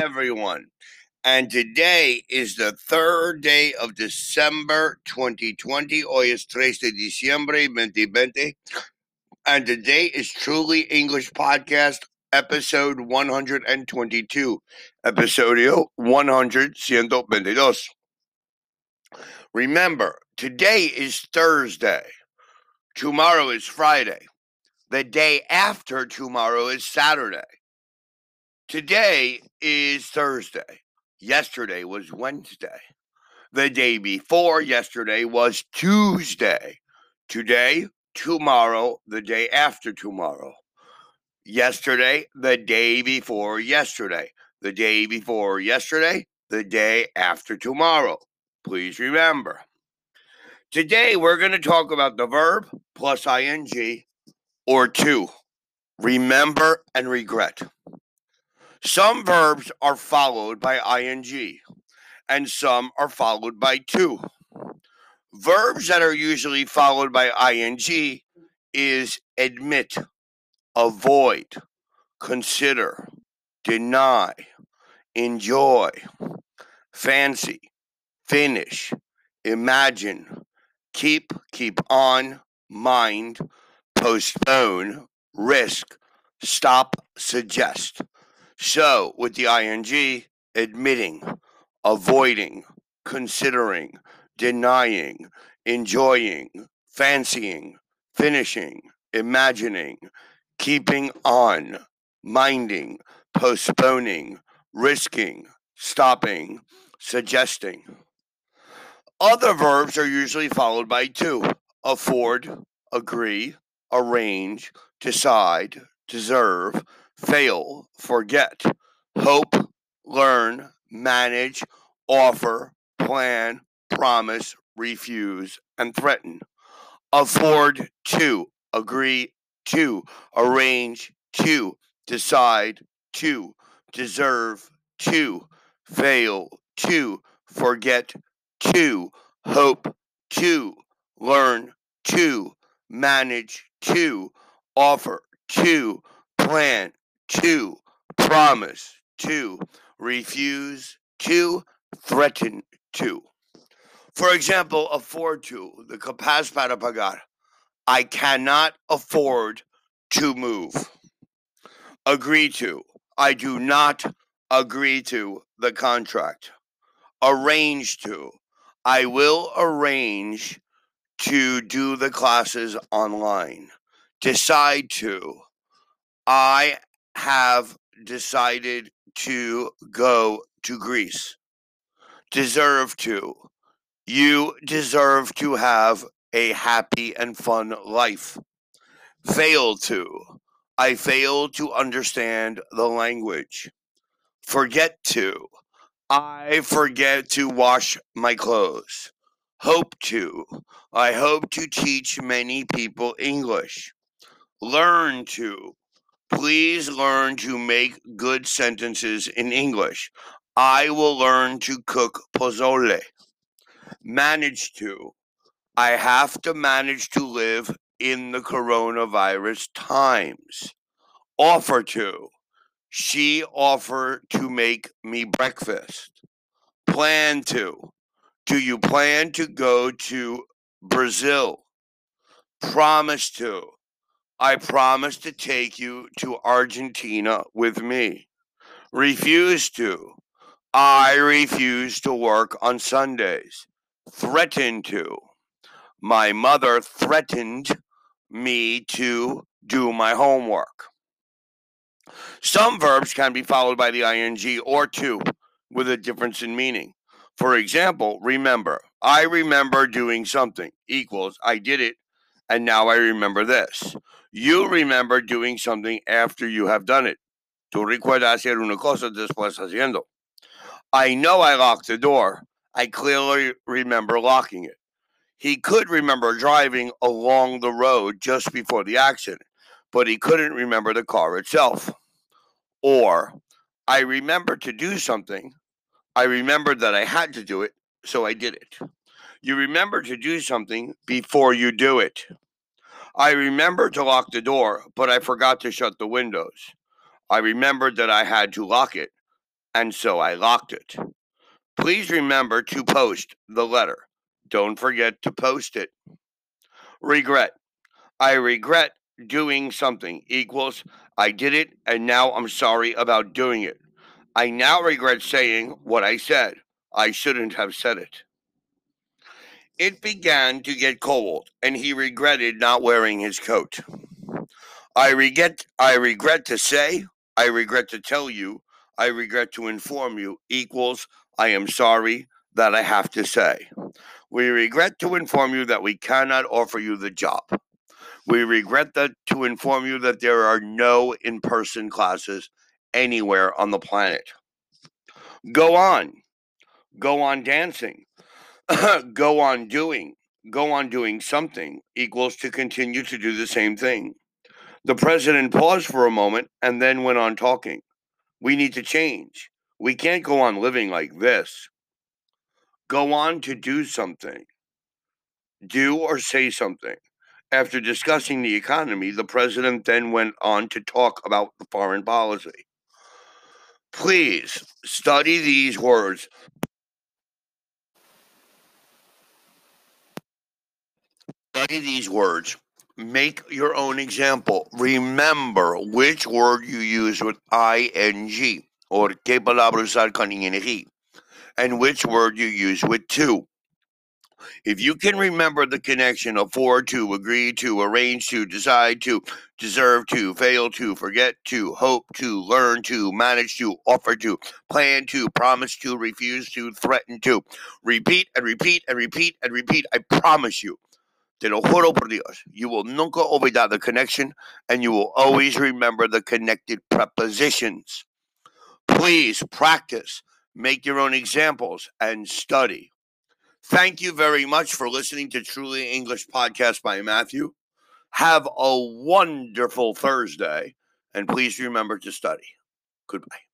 everyone. And today is the third day of December 2020. Hoy es 3 de diciembre 2020. And today is Truly English Podcast, episode 122. Episodio 122. Remember, today is Thursday. Tomorrow is Friday. The day after tomorrow is Saturday. Today is Thursday. Yesterday was Wednesday. The day before yesterday was Tuesday. Today, tomorrow, the day after tomorrow. Yesterday, the day before yesterday. The day before yesterday, the day after tomorrow. Please remember. Today, we're going to talk about the verb plus ing or to. Remember and regret. Some verbs are followed by ing, and some are followed by to. Verbs that are usually followed by ing is admit, avoid, consider, deny, enjoy, fancy, finish, imagine, keep, keep on, mind, postpone, risk, stop, suggest. So, with the ing, admitting, avoiding, considering, denying, enjoying, fancying, finishing, imagining, keeping on, minding, postponing, risking, stopping, suggesting. Other verbs are usually followed by to afford, agree, arrange, decide, deserve, fail, forget, hope, learn, manage, offer, plan, promise, refuse, and threaten. Afford to, agree to, arrange to, decide to, deserve to, fail to, forget to, hope to, learn to, manage to, offer to, plan to, promise to, refuse to, threaten to. For example, afford to, the capaz para pagar. I cannot afford to move. Agree to, I do not agree to the contract. Arrange to, I will arrange to do the classes online. Decide to, I have decided to go to Greece. Deserve to. You deserve to have a happy and fun life. Fail to. I fail to understand the language. Forget to. I forget to wash my clothes. Hope to. I hope to teach many people English. Learn to. Please learn to make good sentences in English. I will learn to cook pozole. Manage to. I have to manage to live in the coronavirus times. Offer to. She offered to make me breakfast. Plan to. Do you plan to go to Brazil? Promise to. I promise to take you to Argentina with me. Refuse to. I refuse to work on Sundays. Threaten to. My mother threatened me to do my homework. Some verbs can be followed by the ing or to with a difference in meaning. For example, remember. I remember doing something equals I did it and now I remember this. You remember doing something after you have done it. Tú recuerdas hacer una cosa después haciendo. I know I locked the door. I clearly remember locking it. He could remember driving along the road just before the accident, but he couldn't remember the car itself. Or, I remember to do something. I remembered that I had to do it, so I did it. You remember to do something before you do it. I remembered to lock the door, but I forgot to shut the windows. I remembered that I had to lock it, and so I locked it. Please remember to post the letter. Don't forget to post it. Regret. I regret doing something equals I did it and now I'm sorry about doing it. I now regret saying what I said. I shouldn't have said it. It began to get cold and he regretted not wearing his coat. I regret I regret to say, I regret to tell you, I regret to inform you equals I am sorry that I have to say. We regret to inform you that we cannot offer you the job. We regret that to inform you that there are no in-person classes anywhere on the planet. Go on. Go on dancing. go on doing. Go on doing something equals to continue to do the same thing. The president paused for a moment and then went on talking. We need to change. We can't go on living like this. Go on to do something. Do or say something. After discussing the economy, the president then went on to talk about the foreign policy. Please study these words. Study these words Make your own example. Remember which word you use with ing or qué palabra usar con ing and which word you use with to. If you can remember the connection of for to, agree to, arrange to, decide to, deserve to, fail to, forget to, hope to, learn to, manage to, offer to, plan to, promise to, refuse to, threaten to, repeat and repeat and repeat and repeat, I promise you Te lo juro por Dios. You will nunca olvidar the connection and you will always remember the connected prepositions. Please practice, make your own examples, and study. Thank you very much for listening to Truly English Podcast by Matthew. Have a wonderful Thursday, and please remember to study. Goodbye.